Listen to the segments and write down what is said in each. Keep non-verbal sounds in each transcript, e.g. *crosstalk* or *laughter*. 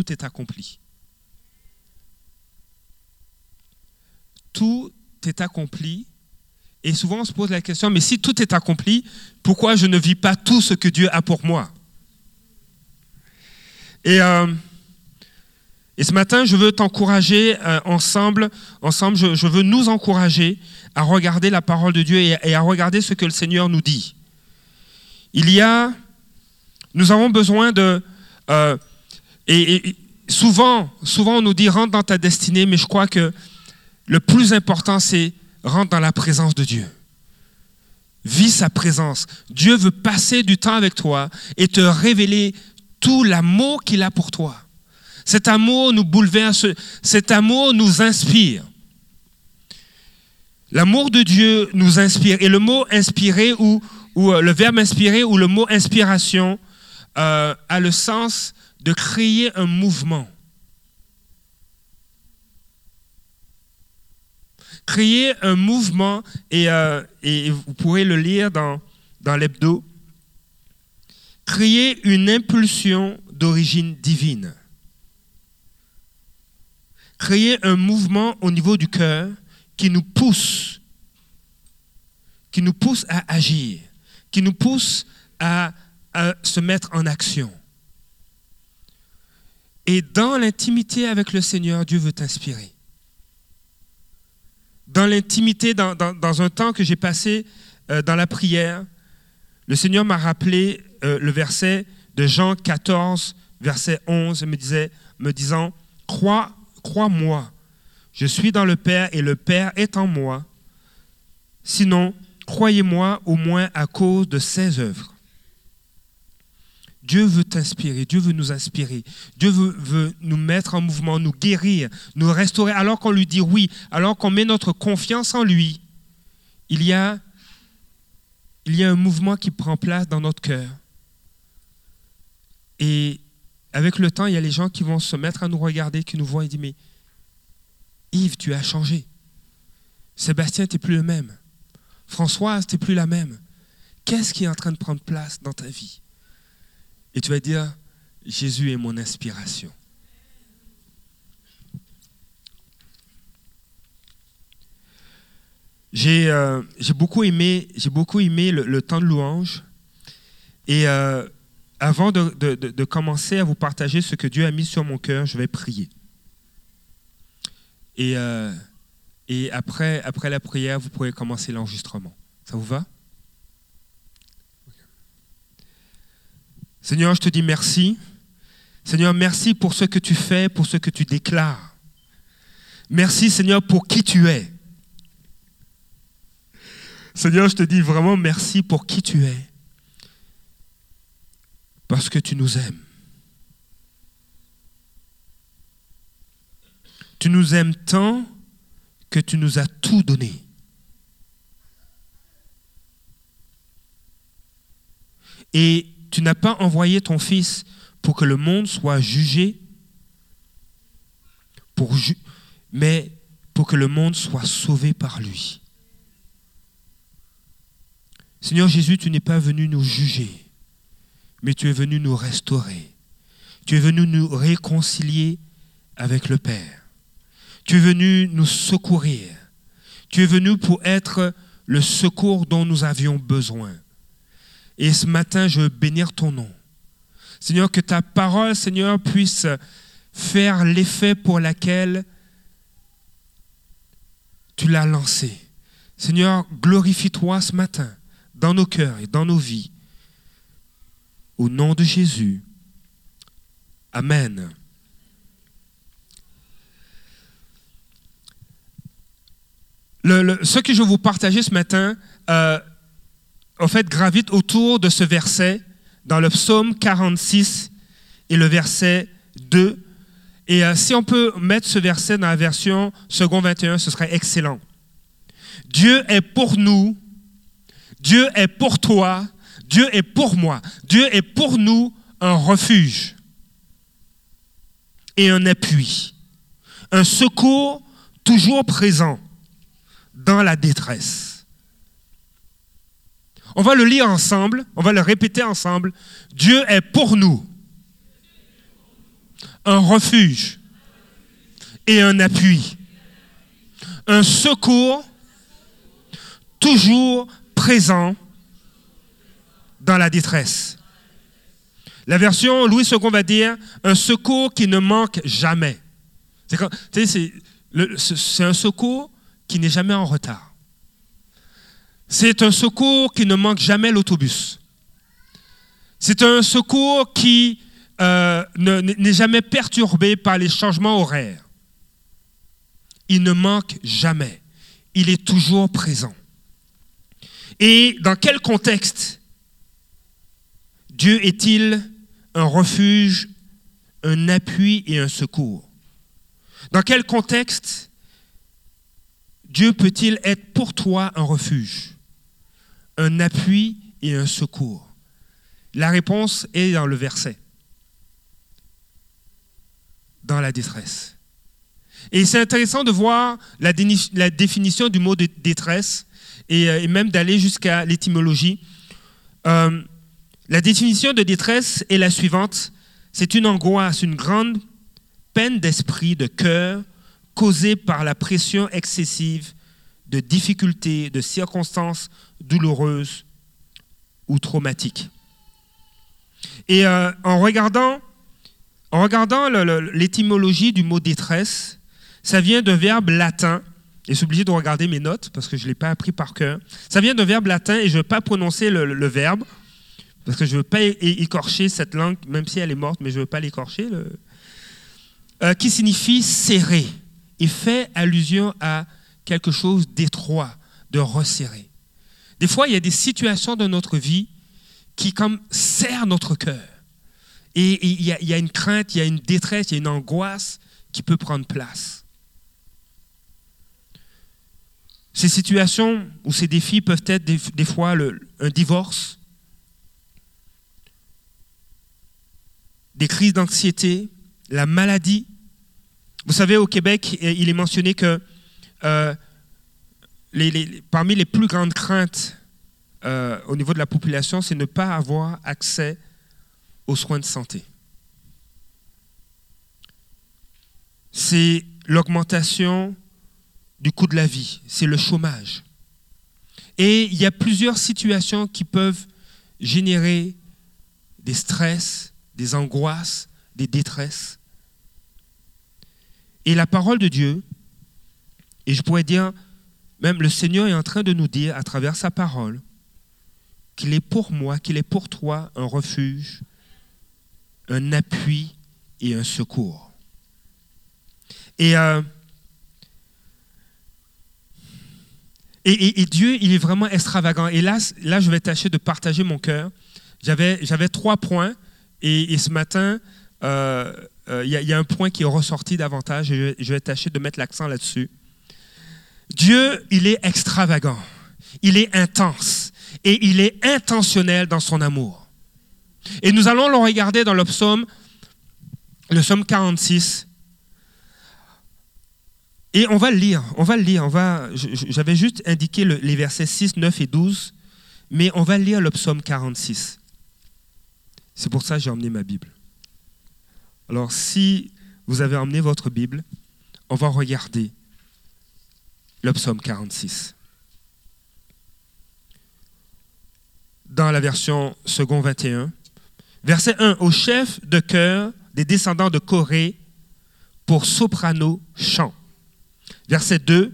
tout est accompli. Tout est accompli. Et souvent, on se pose la question, mais si tout est accompli, pourquoi je ne vis pas tout ce que Dieu a pour moi? Et, euh, et ce matin, je veux t'encourager euh, ensemble, ensemble je, veux nous encourager à regarder la parole de Dieu et, à regarder ce que le Seigneur nous dit. Il y a, nous avons besoin de, euh, et, souvent, souvent on nous dit rentre dans ta destinée, mais je crois que le plus important c'est rentre dans la présence de Dieu. Vis sa présence. Dieu veut passer du temps avec toi et te révéler tout l'amour qu'il a pour toi. Cet amour nous bouleverse, cet amour nous inspire. L'amour de Dieu nous inspire. Et le mot inspirer ou, ou euh, le verbe inspirer ou le mot inspiration euh, a le sens de créer un mouvement. Créer un mouvement, et, euh, vous pourrez le lire dans, l'hebdo, créer une impulsion d'origine divine. Créer un mouvement au niveau du cœur qui nous pousse, qui nous pousse à agir, qui nous pousse à se mettre en action. Et dans l'intimité avec le Seigneur, Dieu veut t'inspirer. Dans l'intimité, dans, un temps que j'ai passé euh, dans la prière, le Seigneur m'a rappelé euh, le verset de Jean 14, verset 11, me, disant, crois, crois-moi, je suis dans le Père et le Père est en moi. Sinon, croyez-moi au moins à cause de ses œuvres. Dieu veut t'inspirer, Dieu veut nous inspirer, Dieu veut, nous mettre en mouvement, nous guérir, nous restaurer, alors qu'on lui dit oui, alors qu'on met notre confiance en lui. Il y a, il y a un mouvement qui prend place dans notre cœur. Et avec le temps, il y a les gens qui vont se mettre à nous regarder, qui nous voient et disent, mais Yves, tu as changé. Sébastien, tu n'es plus le même. Françoise, tu n'es plus la même. Qu'est-ce qui est en train de prendre place dans ta vie? Et tu vas dire, Jésus est mon inspiration. J'ai euh, beaucoup aimé, beaucoup aimé le, temps de louange. Et euh, avant de, commencer à vous partager ce que Dieu a mis sur mon cœur, je vais prier. Et, euh, après la prière, vous pourrez commencer l'enregistrement. Ça vous va? Seigneur, je te dis merci. Seigneur, merci pour ce que tu fais, pour ce que tu déclares. Merci, Seigneur, pour qui tu es. Seigneur, je te dis vraiment merci pour qui tu es. Parce que tu nous aimes. Tu nous aimes tant que tu nous as tout donné. Et tu n'as pas envoyé ton Fils pour que le monde soit jugé, mais pour que le monde soit sauvé par lui. Seigneur Jésus, tu n'es pas venu nous juger, mais tu es venu nous restaurer. Tu es venu nous réconcilier avec le Père. Tu es venu nous secourir. Tu es venu pour être le secours dont nous avions besoin. Et ce matin, je veux bénir ton nom. Seigneur, que ta parole, Seigneur, puisse faire l'effet pour laquelle tu l'as lancé. Seigneur, glorifie-toi ce matin dans nos cœurs et dans nos vies. Au nom de Jésus. Amen. ce que je vais vous partager ce matin, euh, en fait, gravite autour de ce verset dans le psaume 46 et le verset 2. Et euh, si on peut mettre ce verset dans la version second 21, ce serait excellent. Dieu est pour nous, Dieu est pour toi, Dieu est pour moi, Dieu est pour nous un refuge et un appui, un secours toujours présent dans la détresse. On va le lire ensemble, on va le répéter ensemble. Dieu est pour nous un refuge et un appui, un secours toujours présent dans la détresse. La version Louis II va dire un secours qui ne manque jamais. C'est un secours qui n'est jamais en retard. C'est un secours qui ne manque jamais l'autobus. C'est un secours qui euh, n'est jamais perturbé par les changements horaires. Il ne manque jamais. Il est toujours présent. Et dans quel contexte Dieu est-il un refuge, un appui et un secours? Dans quel contexte Dieu peut-il être pour toi un refuge, un appui et un secours La réponse est dans le verset, dans la détresse. Et c'est intéressant de voir la, définition du mot de détresse euh, et, même d'aller jusqu'à l'étymologie. Euh, la définition de détresse est la suivante. C'est une angoisse, une grande peine d'esprit, de cœur, causée par la pression excessive de difficultés, de circonstances douloureuses ou traumatiques. Et euh, en regardant, en regardant l'étymologie du mot détresse, ça vient d'un verbe latin et je suis obligé de regarder mes notes parce que je ne l'ai pas appris par cœur. Ça vient d'un verbe latin et je ne veux pas prononcer le, verbe parce que je ne veux pas écorcher cette langue, même si elle est morte, mais je ne veux pas l'écorcher, euh, qui signifie serrer et fait allusion à quelque chose d'étroit, de resserré. Des fois, il y a des situations dans notre vie qui comme serrent notre cœur. Et il y, a une crainte, il y a une détresse, il y a une angoisse qui peut prendre place. Ces situations ou ces défis peuvent être des, fois un divorce, des crises d'anxiété, la maladie. Vous savez, au Québec, il est mentionné que euh, parmi les plus grandes craintes euh, au niveau de la population, c'est ne pas avoir accès aux soins de santé. C'est l'augmentation du coût de la vie, c'est le chômage. Et il y a plusieurs situations qui peuvent générer des stress, des angoisses, des détresses. Et la parole de Dieu, et je pourrais dire, même le Seigneur est en train de nous dire à travers sa parole qu'il est pour moi, qu'il est pour toi un refuge, un appui et un secours. Et euh, Dieu, il est vraiment extravagant. Et là, là je vais tâcher de partager mon cœur. J'avais trois points. Et, ce matin, euh, euh, il y, a un point qui est ressorti davantage. Et je, vais tâcher de mettre l'accent là-dessus. Dieu, il est extravagant. Il est intense. Et il est intentionnel dans son amour. Et nous allons le regarder dans le psaume, le psaume 46. Et on va le lire, on va le lire, on va, j'avais juste indiqué les versets 6, 9 et 12, mais on va lire le psaume 46. C'est pour ça que j'ai emmené ma Bible. Alors si vous avez emmené votre Bible, on va regarder le psaume 46. Dans la version second 21, verset 1, au chef de chœur des descendants de Corée pour soprano chant. Verset 2.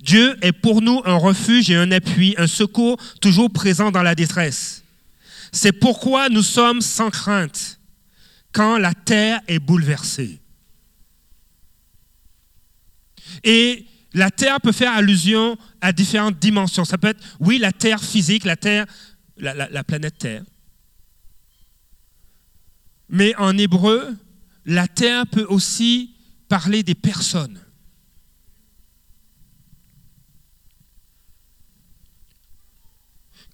Dieu est pour nous un refuge et un appui, un secours toujours présent dans la détresse. C'est pourquoi nous sommes sans crainte quand la terre est bouleversée. Et la terre peut faire allusion à différentes dimensions. Ça peut être, oui, la terre physique, la terre, la, la planète Terre. Mais en hébreu, la terre peut aussi parler des personnes.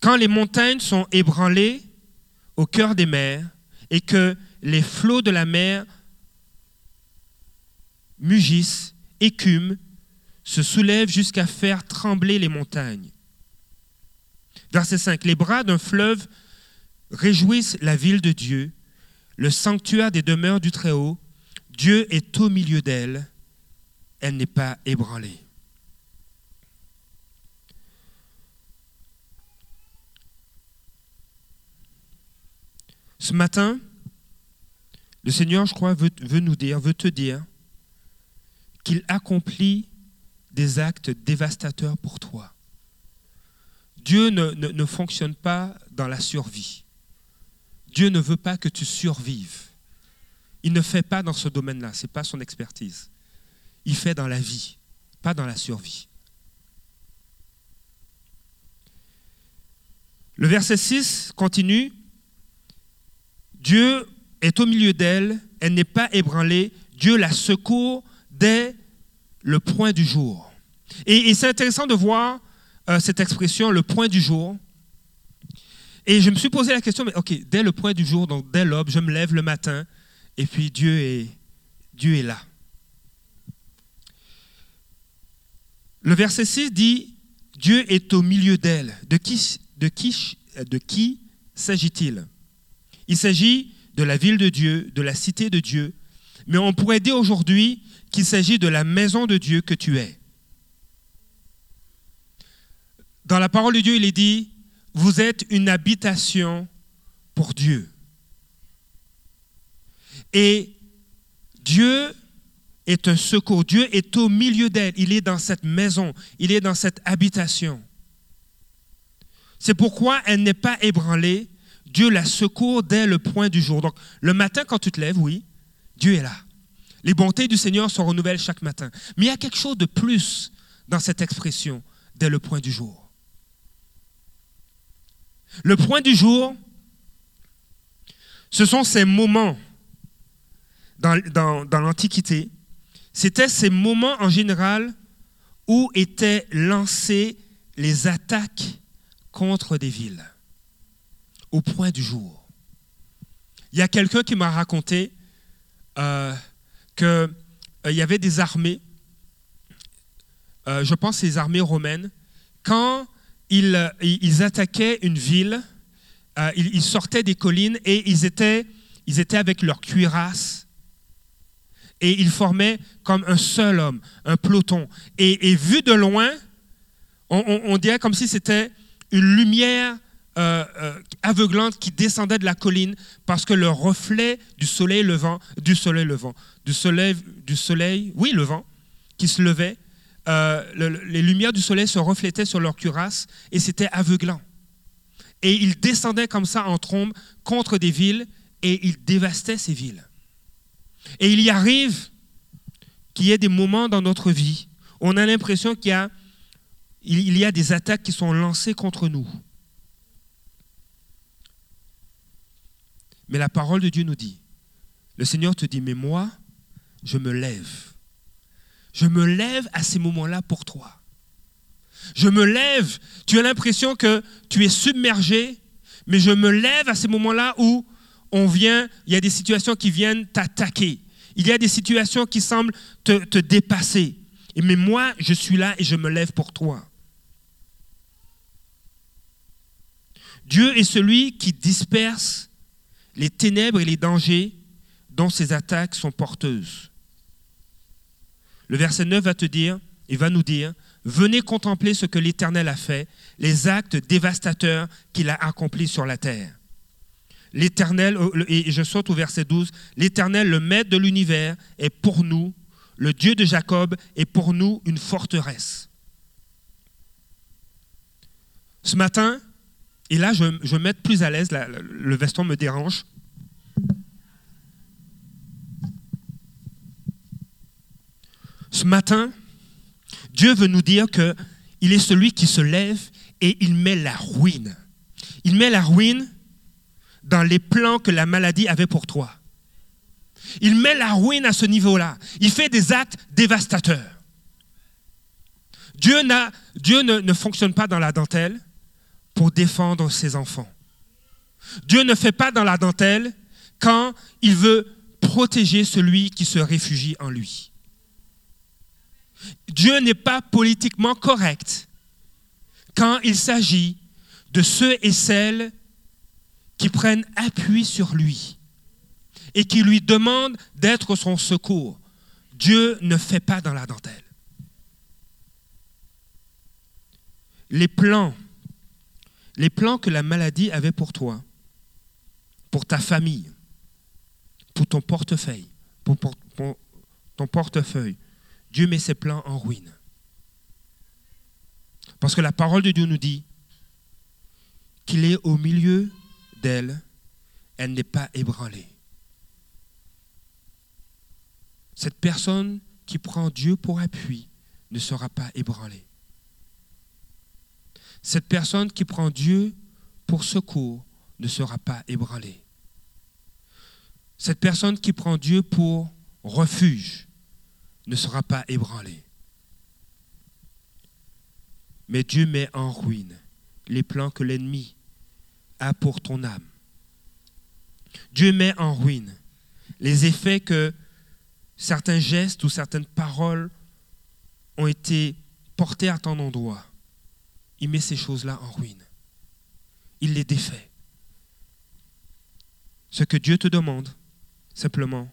Quand les montagnes sont ébranlées au cœur des mers et que les flots de la mer mugissent, écument, se soulèvent jusqu'à faire trembler les montagnes. Verset 5. Les bras d'un fleuve réjouissent la ville de Dieu, le sanctuaire des demeures du Très-Haut, Dieu est au milieu d'elle, elle n'est pas ébranlée. Ce matin, le Seigneur, je crois, veut, nous dire, veut te dire qu'il accomplit des actes dévastateurs pour toi. Dieu ne, ne, fonctionne pas dans la survie. Dieu ne veut pas que tu survives. Il ne fait pas dans ce domaine-là, ce n'est pas son expertise. Il fait dans la vie, pas dans la survie. Le verset 6 continue. Dieu est au milieu d'elle, elle n'est pas ébranlée, Dieu la secourt dès le point du jour. Et, c'est intéressant de voir euh, cette expression, le point du jour. Et je me suis posé la question, mais ok, dès le point du jour, donc dès l'aube, je me lève le matin, et puis Dieu est, là. Le verset 6 dit, Dieu est au milieu d'elle. De qui s'agit-il? Il s'agit de la ville de Dieu, de la cité de Dieu, mais on pourrait dire aujourd'hui qu'il s'agit de la maison de Dieu que tu es. Dans la parole de Dieu, il est dit, vous êtes une habitation pour Dieu. Et Dieu est un secours. Dieu est au milieu d'elle. Il est dans cette maison. Il est dans cette habitation. C'est pourquoi elle n'est pas ébranlée. Dieu la secourt dès le point du jour. Donc, le matin, quand tu te lèves, oui, Dieu est là. Les bontés du Seigneur sont renouvellées chaque matin. Mais il y a quelque chose de plus dans cette expression, dès le point du jour. Le point du jour, ce sont ces moments dans, l'Antiquité. C'était ces moments en général où étaient lancées les attaques contre des villes, au point du jour. Il y a quelqu'un qui m'a raconté euh, qu'il euh, y avait des armées, euh, je pense les armées romaines, quand ils, ils attaquaient une ville, ils, sortaient des collines et ils étaient, avec leur cuirasse et ils formaient comme un seul homme, un peloton. Et, vu de loin, on, dirait comme si c'était une lumière aveuglante qui descendait de la colline parce que le reflet du soleil levant, du soleil levant, du soleil, du soleil, oui, le vent, qui se levait, euh, les lumières du soleil se reflétaient sur leur cuirasse et c'était aveuglant. Et ils descendaient comme ça en trombe contre des villes et ils dévastaient ces villes. Et il y arrive qu'il y ait des moments dans notre vie où on a l'impression qu'il y a, il y a des attaques qui sont lancées contre nous. Mais la parole de Dieu nous dit, le Seigneur te dit, mais moi, je me lève. Je me lève à ces moments-là pour toi. Je me lève, tu as l'impression que tu es submergé, mais je me lève à ces moments-là où on vient, il y a des situations qui viennent t'attaquer. Il y a des situations qui semblent te, dépasser. Mais moi, je suis là et je me lève pour toi. Dieu est celui qui disperse les ténèbres et les dangers dont ces attaques sont porteuses. Le verset 9 va te dire, et va nous dire, venez contempler ce que l'Éternel a fait, les actes dévastateurs qu'il a accomplis sur la terre. L'Éternel, et je saute au verset 12, l'Éternel, le Maître de l'univers, est pour nous, le Dieu de Jacob est pour nous une forteresse. Ce matin, et là, je, je vais mettre plus à l'aise, le veston me dérange. Ce matin, Dieu veut nous dire qu'il est celui qui se lève et il met la ruine. Il met la ruine dans les plans que la maladie avait pour toi. Il met la ruine à ce niveau-là. Il fait des actes dévastateurs. Dieu, ne fonctionne pas dans la dentelle pour défendre ses enfants. Dieu ne fait pas dans la dentelle quand il veut protéger celui qui se réfugie en lui. Dieu n'est pas politiquement correct quand il s'agit de ceux et celles qui prennent appui sur lui et qui lui demande d'être son secours. Dieu ne fait pas dans la dentelle. Les plans, les plans que la maladie avait pour toi, pour ta famille, pour ton portefeuille, pour, ton portefeuille, Dieu met ses plans en ruine. Parce que la parole de Dieu nous dit qu'il est au milieu d'elle, elle n'est pas ébranlée. Cette personne qui prend Dieu pour appui ne sera pas ébranlée. Cette personne qui prend Dieu pour secours ne sera pas ébranlée. Cette personne qui prend Dieu pour refuge ne sera pas ébranlée. Mais Dieu met en ruine les plans que l'ennemi a pour ton âme. Dieu met en ruine les effets que certains gestes ou certaines paroles ont été portés à ton endroit. Il met ces choses-là en ruine. Il les défait. Ce que Dieu te demande, simplement,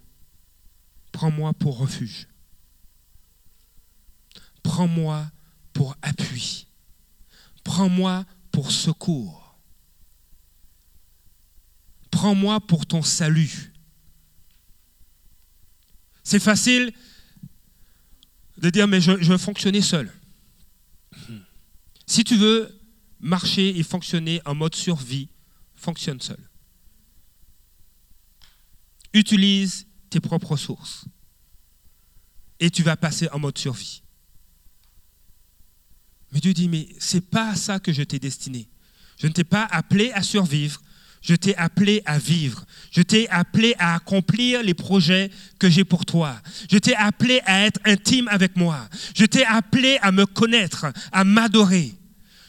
prends-moi pour refuge. Prends-moi pour appui. Prends-moi pour secours. Prends-moi pour ton salut. C'est facile de dire, mais je, veux fonctionner seul. Si tu veux marcher et fonctionner en mode survie, fonctionne seul. Utilise tes propres ressources. Et tu vas passer en mode survie. Mais Dieu dit, mais c'est pas ça que je t'ai destiné. Je ne t'ai pas appelé à survivre, je t'ai appelé à vivre. Je t'ai appelé à accomplir les projets que j'ai pour toi. Je t'ai appelé à être intime avec moi. Je t'ai appelé à me connaître, à m'adorer.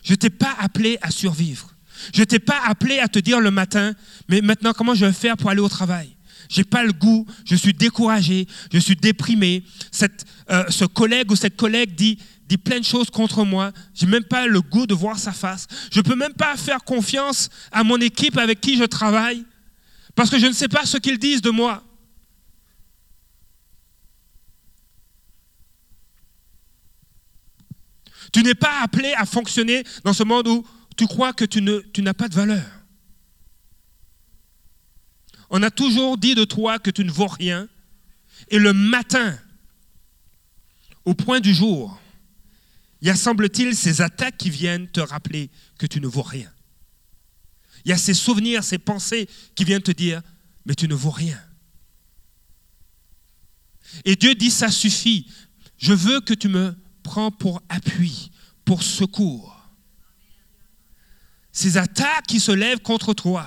Je t'ai pas appelé à survivre. Je t'ai pas appelé à te dire le matin, mais maintenant comment je vais faire pour aller au travail? J'ai pas le goût, je suis découragé, je suis déprimé. Euh, ce collègue ou cette collègue dit, dit plein de choses contre moi. J'ai même pas le goût de voir sa face. Je peux même pas faire confiance à mon équipe avec qui je travaille parce que je ne sais pas ce qu'ils disent de moi. Tu n'es pas appelé à fonctionner dans ce monde où tu crois que tu, ne, tu n'as pas de valeur. On a toujours dit de toi que tu ne vaux rien. Et le matin, au point du jour, il y a, semble-t-il, ces attaques qui viennent te rappeler que tu ne vaux rien. Il y a ces souvenirs, ces pensées qui viennent te dire, mais tu ne vaux rien. Et Dieu dit, ça suffit. Je veux que tu me prends pour appui, pour secours. Ces attaques qui se lèvent contre toi,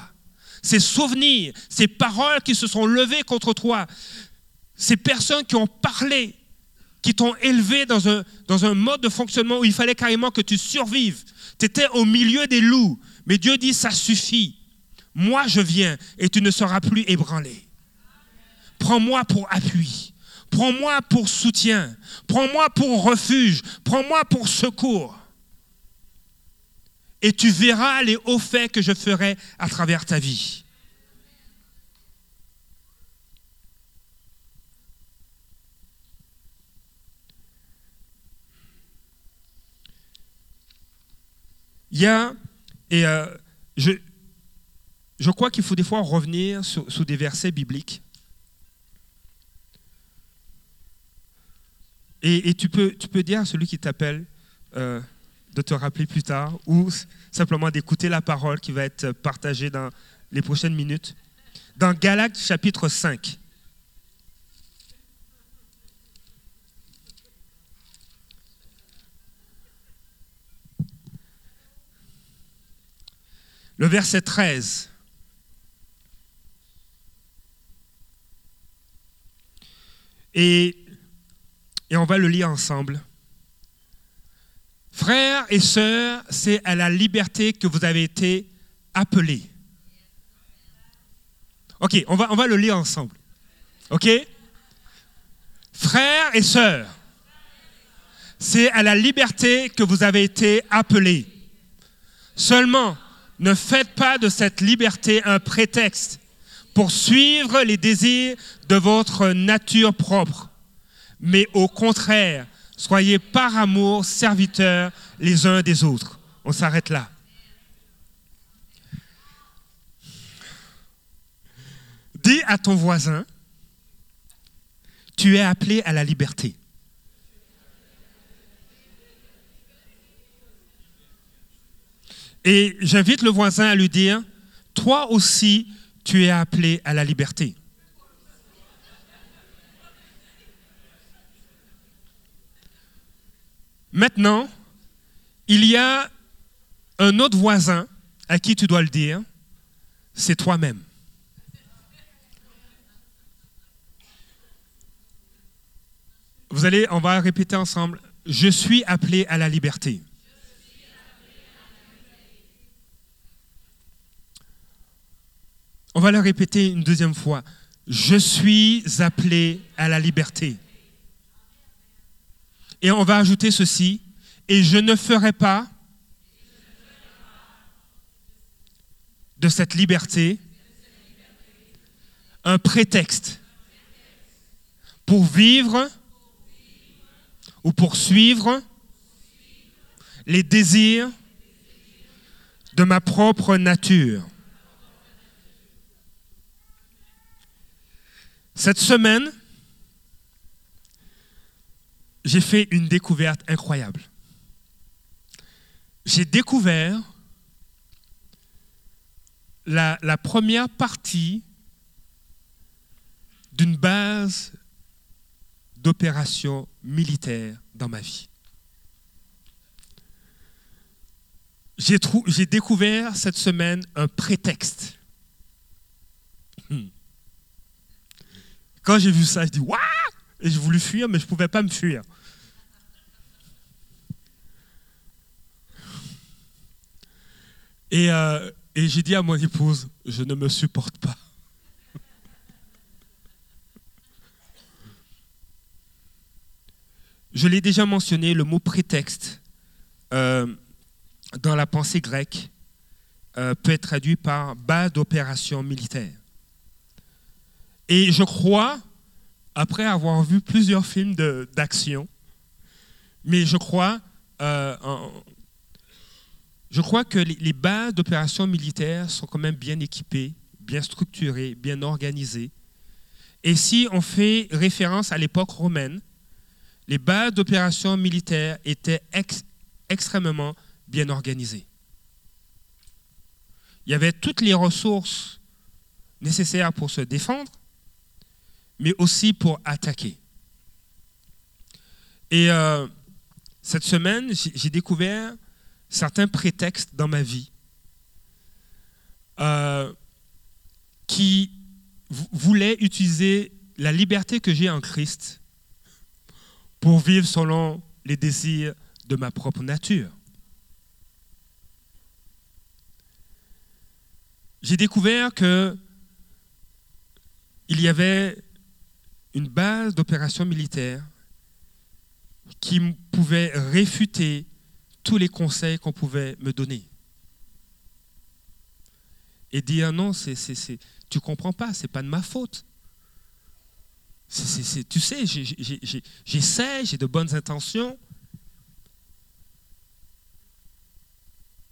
ces souvenirs, ces paroles qui se sont levées contre toi, ces personnes qui ont parlé, qui t'ont élevé dans un, mode de fonctionnement où il fallait carrément que tu survives. Tu étais au milieu des loups, mais Dieu dit, ça suffit. Moi, je viens et tu ne seras plus ébranlé. Prends-moi pour appui. Prends-moi pour soutien. Prends-moi pour refuge. Prends-moi pour secours. Et tu verras les hauts faits que je ferai à travers ta vie. Il y a, et euh, je, je crois qu'il faut des fois revenir sur, des versets bibliques. Et, tu, peux, tu peux dire à celui qui t'appelle euh, de te rappeler plus tard ou simplement d'écouter la parole qui va être partagée dans les prochaines minutes. Dans Galates chapitre 5. Le verset 13. Et, on va le lire ensemble. Frères et sœurs, c'est à la liberté que vous avez été appelés. Ok, on va, on va le lire ensemble. Ok? Frères et sœurs, c'est à la liberté que vous avez été appelés. Seulement, ne faites pas de cette liberté un prétexte pour suivre les désirs de votre nature propre, mais au contraire, soyez par amour serviteurs les uns des autres. On s'arrête là. Dis à ton voisin, tu es appelé à la liberté. Et j'invite le voisin à lui dire, toi aussi, tu es appelé à la liberté. Maintenant, il y a un autre voisin à qui tu dois le dire, c'est toi-même. Vous allez, on va répéter ensemble, je suis appelé à la liberté. On va le répéter une deuxième fois. Je suis appelé à la liberté. Et on va ajouter ceci. Et je ne ferai pas de cette liberté un prétexte pour vivre ou pour suivre les désirs de ma propre nature. Cette semaine, j'ai fait une découverte incroyable. J'ai découvert la, première partie d'une base d'opération militaire dans ma vie. J'ai découvert cette semaine un prétexte. Quand j'ai vu ça, je dis Waouh Et j'ai voulu fuir, mais je ne pouvais pas me fuir. Et, euh, et j'ai dit à mon épouse Je ne me supporte pas. Je l'ai déjà mentionné, le mot prétexte euh, dans la pensée grecque euh, peut être traduit par bas d'opération militaire. Et je crois, après avoir vu plusieurs films d'action, mais je crois, euh, je crois que les, bases d'opération militaire sont quand même bien équipées, bien structurées, bien organisées. Et si on fait référence à l'époque romaine, les bases d'opérations militaires étaient extrêmement bien organisées. Il y avait toutes les ressources nécessaires pour se défendre, mais aussi pour attaquer. Et euh, cette semaine, j'ai découvert certains prétextes dans ma vie euh, qui voulaient utiliser la liberté que j'ai en Christ pour vivre selon les désirs de ma propre nature. J'ai découvert que il y avait une base d'opération militaire qui pouvait réfuter tous les conseils qu'on pouvait me donner. Et dire non, c'est, c'est, tu comprends pas, c'est pas de ma faute tu sais, j'essaie, j'ai de bonnes intentions.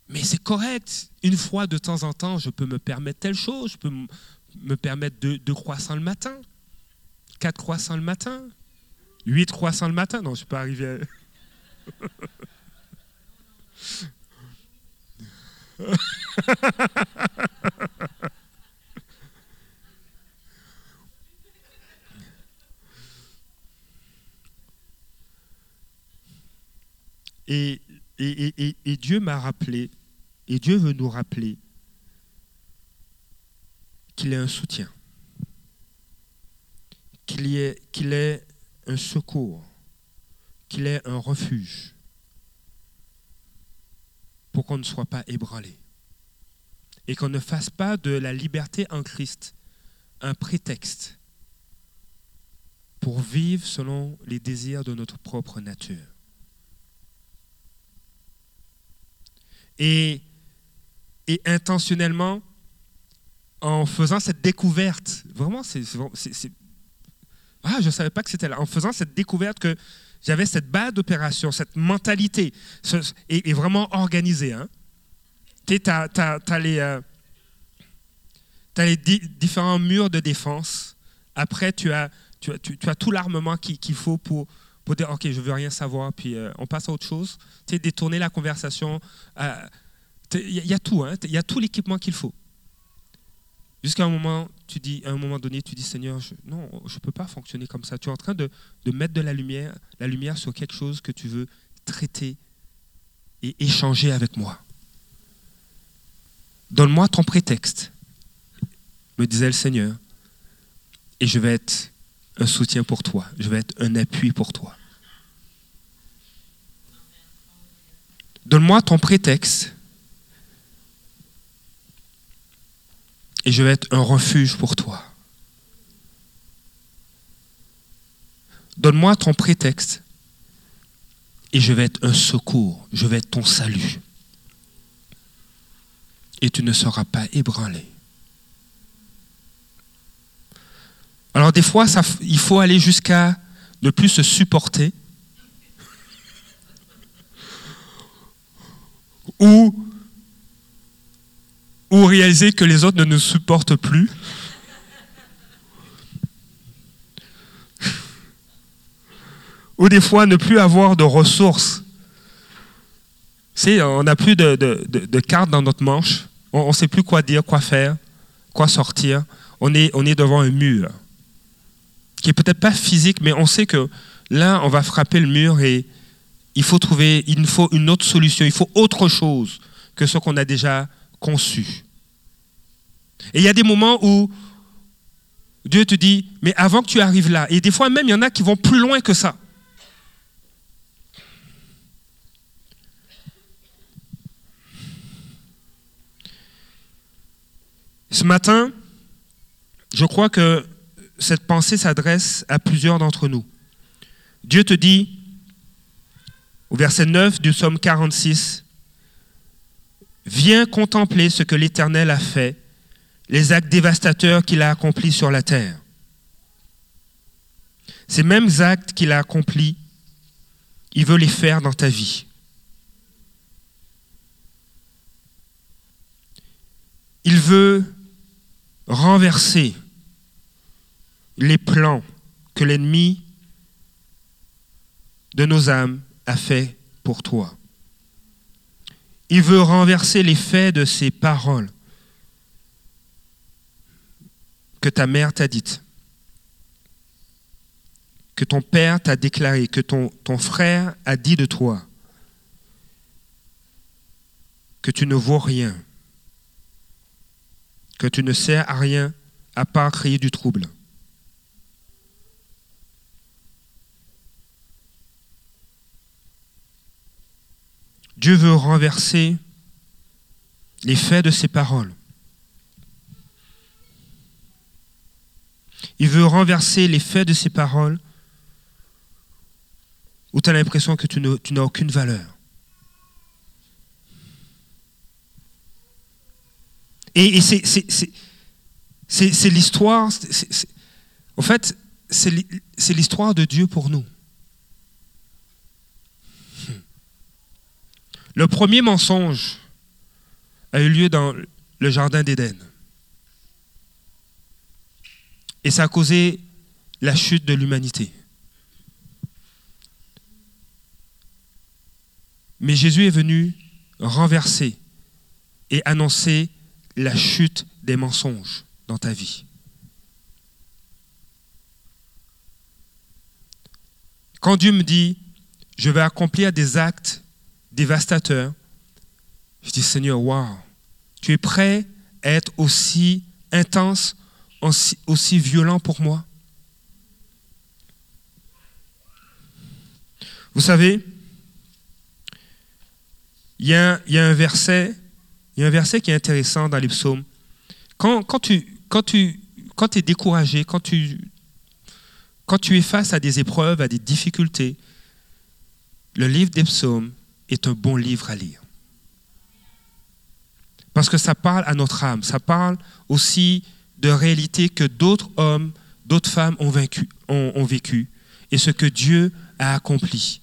Mais c'est correct. Une fois de temps en temps, je peux me permettre telle chose. Je peux me permettre deux, croissants le matin, quatre croissants le matin, huit croissants le matin. Non, je ne suis pas arrivé à... *laughs* Et, et, Dieu m'a rappelé, et Dieu veut nous rappeler qu'il est un soutien, qu'il est, qu'il est un secours, qu'il est un refuge pour qu'on ne soit pas ébranlé et qu'on ne fasse pas de la liberté en Christ un prétexte pour vivre selon les désirs de notre propre nature. et, et intentionnellement, en faisant cette découverte. Vraiment, c'est. Ah, je ne savais pas que c'était là. En faisant cette découverte que j'avais cette base d'opération, cette mentalité, et, vraiment organisée. Hein. Tu as, les, euh, différents murs de défense. Après, tu as, tout l'armement qu'il faut pour, dire, OK, je veux rien savoir, puis euh, on passe à autre chose. Tu détourner la conversation. Il euh, y, a tout, il y a tout l'équipement qu'il faut. Jusqu'à un moment, tu dis, un moment donné, tu dis, Seigneur, non, je ne peux pas fonctionner comme ça. Tu es en train de, de, mettre de la lumière, la lumière sur quelque chose que tu veux traiter et échanger avec moi. Donne-moi ton prétexte, me disait le Seigneur, et je vais être un soutien pour toi, je vais être un appui pour toi. Donne-moi ton prétexte et je vais être un refuge pour toi. Donne-moi ton prétexte et je vais être un secours, je vais être ton salut. Et tu ne seras pas ébranlé. Alors des fois, il faut aller jusqu'à ne plus se supporter ou ou réaliser que les autres ne nous supportent plus. *laughs* ou des fois ne plus avoir de ressources. On n'a plus de, de, cartes dans notre manche. On ne sait plus quoi dire, quoi faire, quoi sortir. On est, on est devant un mur qui est peut-être pas physique, mais on sait que là, on va frapper le mur et il faut trouver, il faut une autre solution, il faut autre chose que ce qu'on a déjà conçu. Et il y a des moments où Dieu te dit, mais avant que tu arrives là, et des fois même, il y en a qui vont plus loin que ça. Ce matin, je crois que cette pensée s'adresse à plusieurs d'entre nous. Dieu te dit, au verset 9 du psaume 46, Viens contempler ce que l'Éternel a fait les actes dévastateurs qu'il a accomplis sur la terre. Ces mêmes actes qu'il a accomplis, il veut les faire dans ta vie. Il veut renverser les plans que l'ennemi de nos âmes a fait pour toi. Il veut renverser l'effet de ses paroles que ta mère t'a dite, que ton père t'a déclaré, que ton, frère a dit de toi, que tu ne vaux rien, que tu ne sers à rien à part créer du trouble. Dieu veut renverser l'effet de ces paroles. Il veut renverser l'effet de ses paroles où tu as l'impression que tu n'as aucune valeur. Et, c'est l'histoire, en fait, c'est l'histoire de Dieu pour nous. Le premier mensonge a eu lieu dans le Jardin d'Éden. Et ça a causé la chute de l'humanité. Mais Jésus est venu renverser et annoncer la chute des mensonges dans ta vie. Quand Dieu me dit, je vais accomplir des actes dévastateurs, je dis, Seigneur, waouh, tu es prêt à être aussi intense aussi, violent pour moi Vous savez, il y, a, un verset, il y a un verset qui est intéressant dans les psaumes. Quand, quand tu, quand tu es découragé, quand tu, quand tu es face à des épreuves, à des difficultés, le livre des psaumes est un bon livre à lire. Parce que ça parle à notre âme, ça parle aussi de réalités que d'autres hommes, d'autres femmes ont, vécu et ce que Dieu a accompli.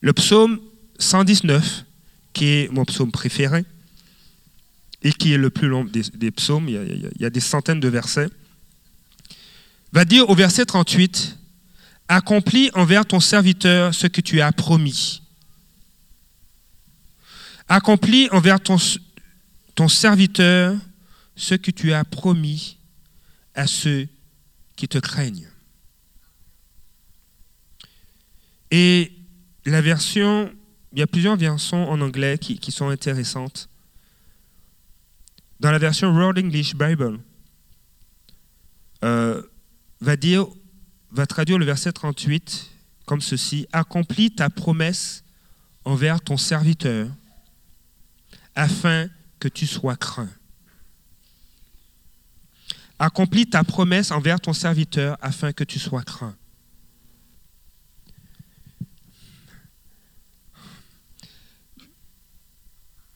Le psaume 119, qui est mon psaume préféré, et qui est le plus long des, psaumes, il y, a, des centaines de versets, va dire au verset 38, Accomplis envers ton serviteur ce que tu as promis. Accomplis envers ton serviteur ce que tu as promis à ceux qui te craignent. Et la version, il y a plusieurs versions en anglais qui, sont intéressantes. Dans la version World English Bible, euh, va dire, va traduire le verset 38 comme ceci Accomplis ta promesse envers ton serviteur, afin que tu sois craint. Accomplis ta promesse envers ton serviteur, afin que tu sois craint.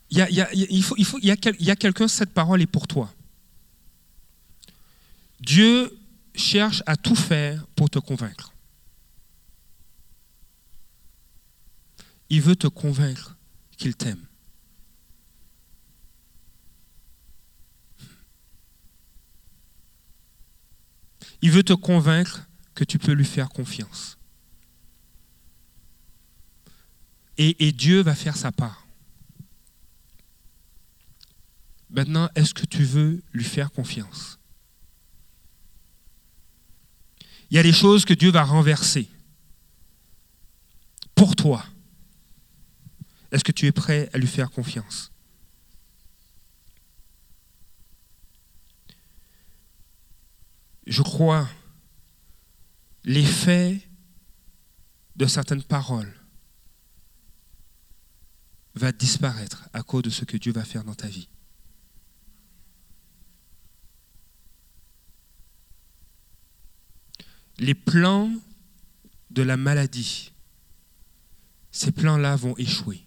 Il y a, quelqu'un, cette parole est pour toi. Dieu cherche à tout faire pour te convaincre. Il veut te convaincre qu'il t'aime. Il veut te convaincre que tu peux lui faire confiance. Et, Dieu va faire sa part. Maintenant, est-ce que tu veux lui faire confiance? Il y a des choses que Dieu va renverser pour toi. Est-ce que tu es prêt à lui faire confiance? Je crois l'effet de certaines paroles va disparaître à cause de ce que Dieu va faire dans ta vie. les plans de la maladie, ces plans-là vont échouer.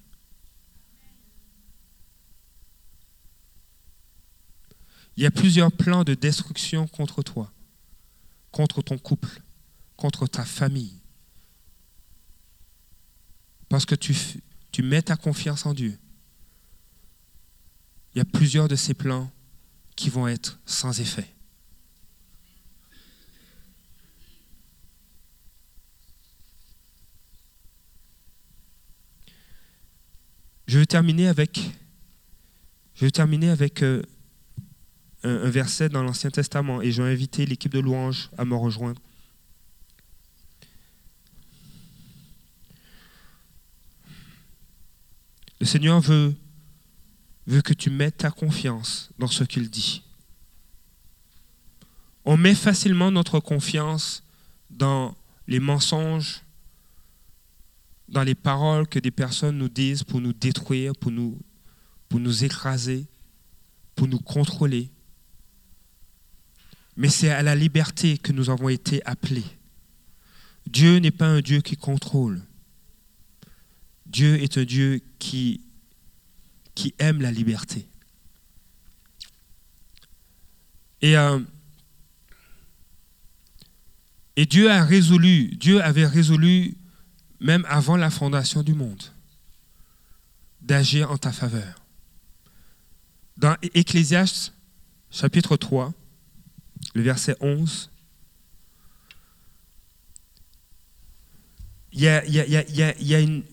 Il y a plusieurs plans de destruction contre toi, contre ton couple, contre ta famille. Parce que tu, mets ta confiance en Dieu. Il y a plusieurs de ces plans qui vont être sans effet. Je vais terminer avec, je vais terminer avec euh, un, verset dans l'Ancien Testament et je vais inviter l'équipe de louanges à me rejoindre. Le Seigneur veut, veut que tu mettes ta confiance dans ce qu'il dit. On met facilement notre confiance dans les mensonges, dans les paroles que des personnes nous disent pour nous détruire, pour nous, pour nous écraser, pour nous contrôler. Mais c'est à la liberté que nous avons été appelés. Dieu n'est pas un Dieu qui contrôle. Dieu est un Dieu qui, aime la liberté. Et, euh, et Dieu a résolu, Dieu avait résolu même avant la fondation du monde, d'agir en ta faveur. Dans Ecclésiaste chapitre 3, le verset 11, il y a, il y a, il y a, il y a une,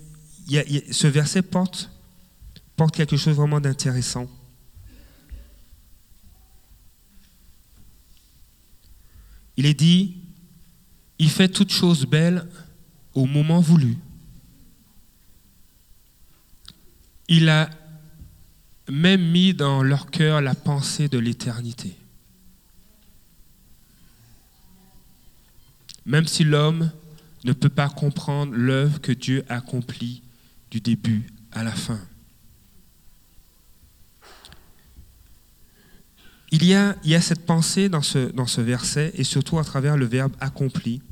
il y a, ce verset porte, porte quelque chose vraiment d'intéressant. Il est dit, il fait toutes choses belles au moment voulu. Il a même mis dans leur cœur la pensée de l'éternité. Même si l'homme ne peut pas comprendre l'œuvre que Dieu accomplit du début à la fin. Il y a, cette pensée dans ce, verset, et surtout à travers le verbe accompli,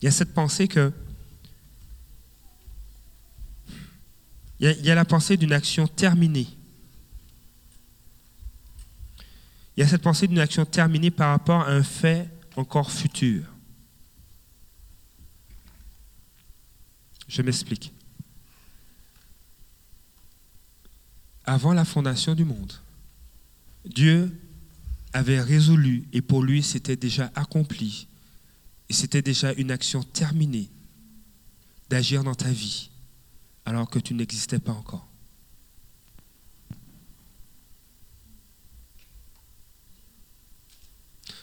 il y a cette pensée que. Il y a la pensée d'une action terminée, Il y a cette pensée d'une action terminée par rapport à un fait encore futur. Je m'explique. Avant la fondation du monde, Dieu avait résolu, et pour lui c'était déjà accompli, et c'était déjà une action terminée d'agir dans ta vie alors que tu n'existais pas encore.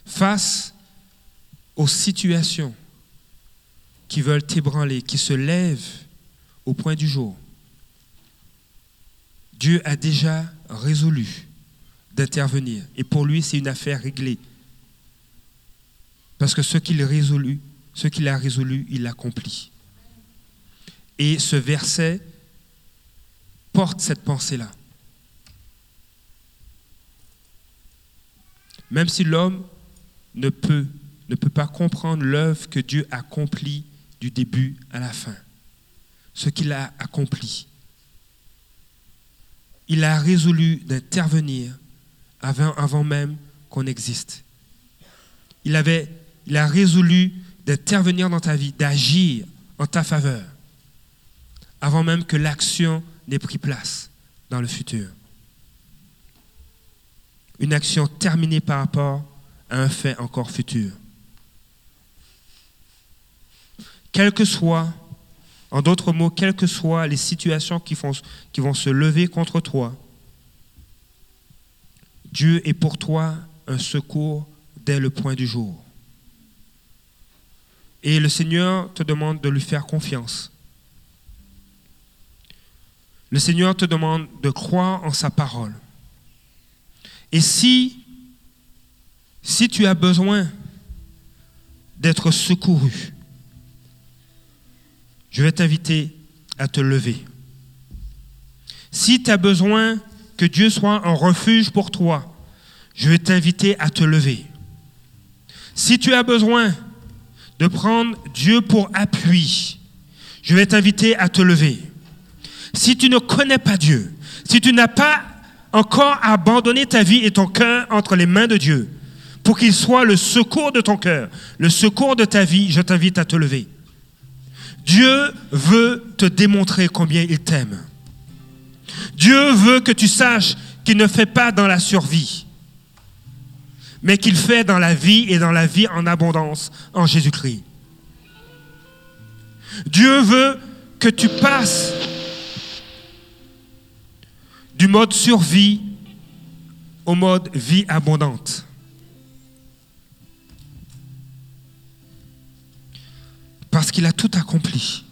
Face aux situations qui veulent t'ébranler, qui se lèvent au point du jour, Dieu a déjà résolu d'intervenir. Et pour lui, c'est une affaire réglée. Parce que ce qu'il a résolu, il l'accomplit. Et ce verset porte cette pensée-là. Même si l'homme ne peut, ne peut pas comprendre l'œuvre que Dieu accomplit du début à la fin, ce qu'il a accompli. Il a résolu d'intervenir avant, même qu'on existe. Il, avait, il a résolu d'intervenir dans ta vie, d'agir en ta faveur avant même que l'action n'ait pris place dans le futur. Une action terminée par rapport à un fait encore futur. Quel que soit, en d'autres mots, quelles que soient les situations qui vont se lever contre toi, Dieu est pour toi un secours dès le point du jour. Et le Seigneur te demande de lui faire confiance le Seigneur te demande de croire en sa parole. Et si, si tu as besoin d'être secouru, je vais t'inviter à te lever. Si tu as besoin que Dieu soit un refuge pour toi, je vais t'inviter à te lever. Si tu as besoin de prendre Dieu pour appui, je vais t'inviter à te lever. Si tu ne connais pas Dieu, si tu n'as pas encore abandonné ta vie et ton cœur entre les mains de Dieu, pour qu'il soit le secours de ton cœur, le secours de ta vie, je t'invite à te lever. Dieu veut te démontrer combien il t'aime. Dieu veut que tu saches qu'il ne fait pas dans la survie, mais qu'il fait dans la vie et dans la vie en abondance en Jésus-Christ. Dieu veut que tu passes du mode survie au mode vie abondante. Parce qu'il a tout accompli.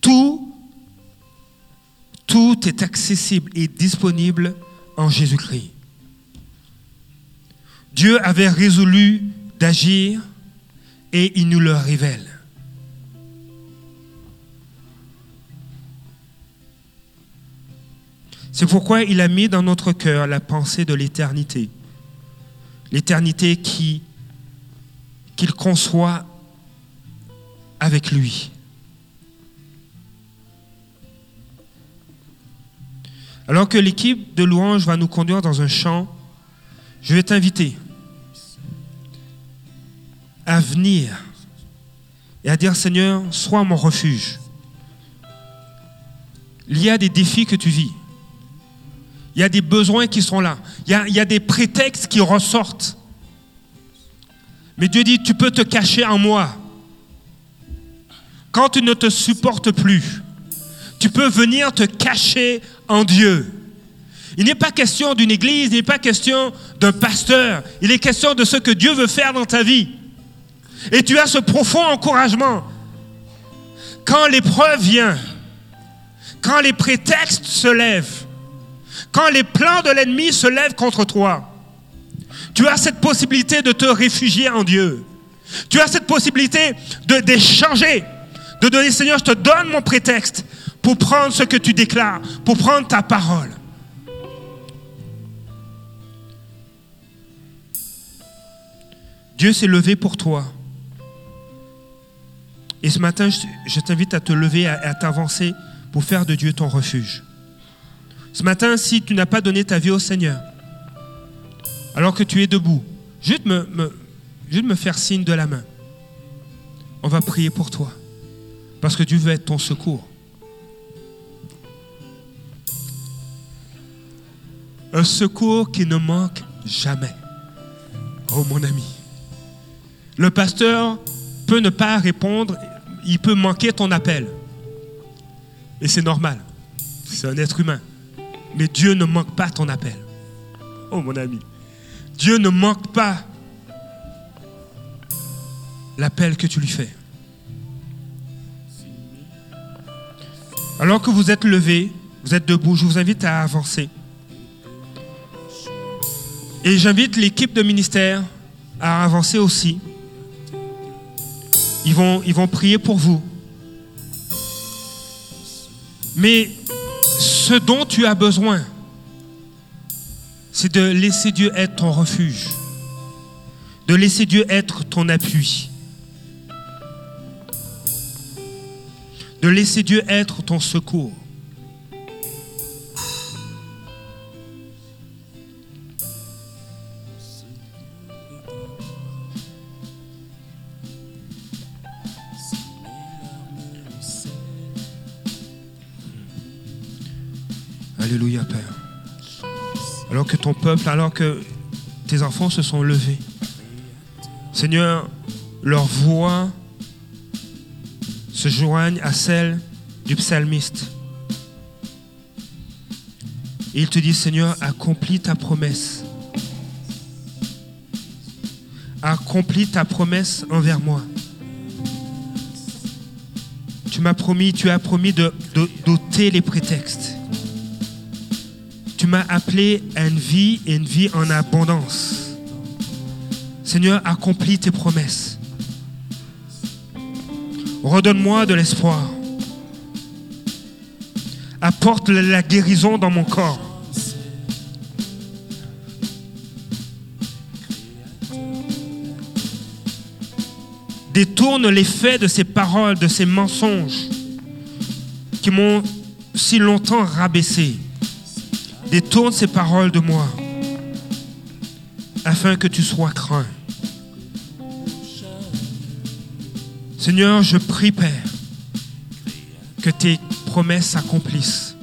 Tout, tout est accessible et disponible en Jésus-Christ. Dieu avait résolu d'agir et il nous le révèle. C'est pourquoi il a mis dans notre cœur la pensée de l'éternité. L'éternité qui qu'il conçoit avec lui. Alors que l'équipe de louange va nous conduire dans un chant, je vais t'inviter à venir et à dire Seigneur, sois mon refuge. Il y a des défis que tu vis. Il y a des besoins qui sont là. Il y a, des prétextes qui ressortent. Mais Dieu dit, tu peux te cacher en moi. Quand tu ne te supportes plus, tu peux venir te cacher en Dieu. Il n'est pas question d'une église, il n'est pas question d'un pasteur. Il est question de ce que Dieu veut faire dans ta vie. Et tu as ce profond encouragement. Quand l'épreuve vient, quand les prétextes se lèvent, quand les plans de l'ennemi se lèvent contre toi, tu as cette possibilité de te réfugier en Dieu. Tu as cette possibilité d'échanger, de, de donner, Seigneur, je te donne mon prétexte pour prendre ce que tu déclares, pour prendre ta parole. Dieu s'est levé pour toi. Et ce matin, je, t'invite à te lever, à t'avancer pour faire de Dieu ton refuge. Ce matin, si tu n'as pas donné ta vie au Seigneur, alors que tu es debout, juste me, faire signe de la main. On va prier pour toi. Parce que Dieu veut être ton secours. Un secours qui ne manque jamais. Oh mon ami. Le pasteur peut ne pas répondre, il peut manquer ton appel. Et c'est normal. C'est un être humain. Mais Dieu ne manque pas ton appel. Oh mon ami. Dieu ne manque pas l'appel que tu lui fais. Alors que vous êtes levé, vous êtes debout, je vous invite à avancer. Et j'invite l'équipe de ministère à avancer aussi. Ils vont, prier pour vous. Mais ce dont tu as besoin, c'est de laisser Dieu être ton refuge, de laisser Dieu être ton appui, de laisser Dieu être ton secours. Alléluia, Père. Alors que ton peuple, alors que tes enfants se sont levés, Seigneur, leur voix se joignent à celle du psalmiste. Et il te dit, Seigneur, accomplis ta promesse. Accomplis ta promesse envers moi. Tu m'as promis, tu as promis d'ôter les prétextes. Tu m'as appelé à une vie et une vie en abondance. Seigneur, accomplis tes promesses. Redonne-moi de l'espoir. Apporte la- guérison dans mon corps. Détourne les faits de ces paroles, de ces mensonges qui m'ont si longtemps rabaissé. Détourne ces paroles de moi afin que tu sois craint. Seigneur, je prie, Père, que tes promesses s'accomplissent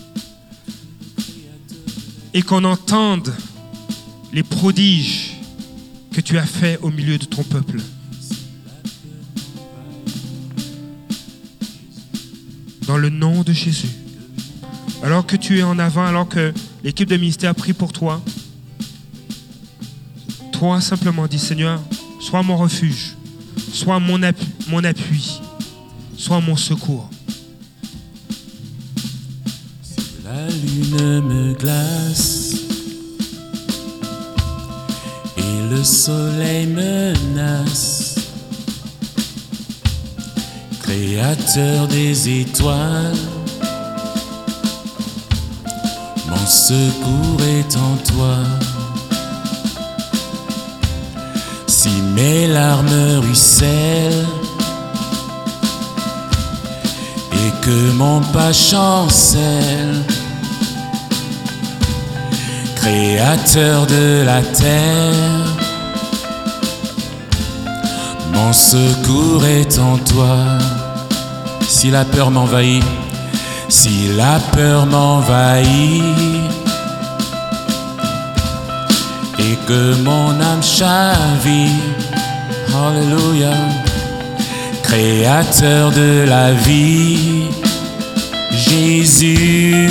et qu'on entende les prodiges que tu as faits au milieu de ton peuple. Dans le nom de Jésus. Alors que tu es en avant, alors que l'équipe de ministère prie pour toi, toi simplement dis Seigneur, sois mon refuge, sois mon appui, sois mon secours. La lune me glace et le soleil menace. Créateur des étoiles, secours est en toi. Si mes larmes ruissellent et que mon pas chancelle, Créateur de la terre, mon secours est en toi. Si la peur m'envahit, si la peur m'envahit, et que mon âme chavire, Alléluia, Créateur de la vie, Jésus.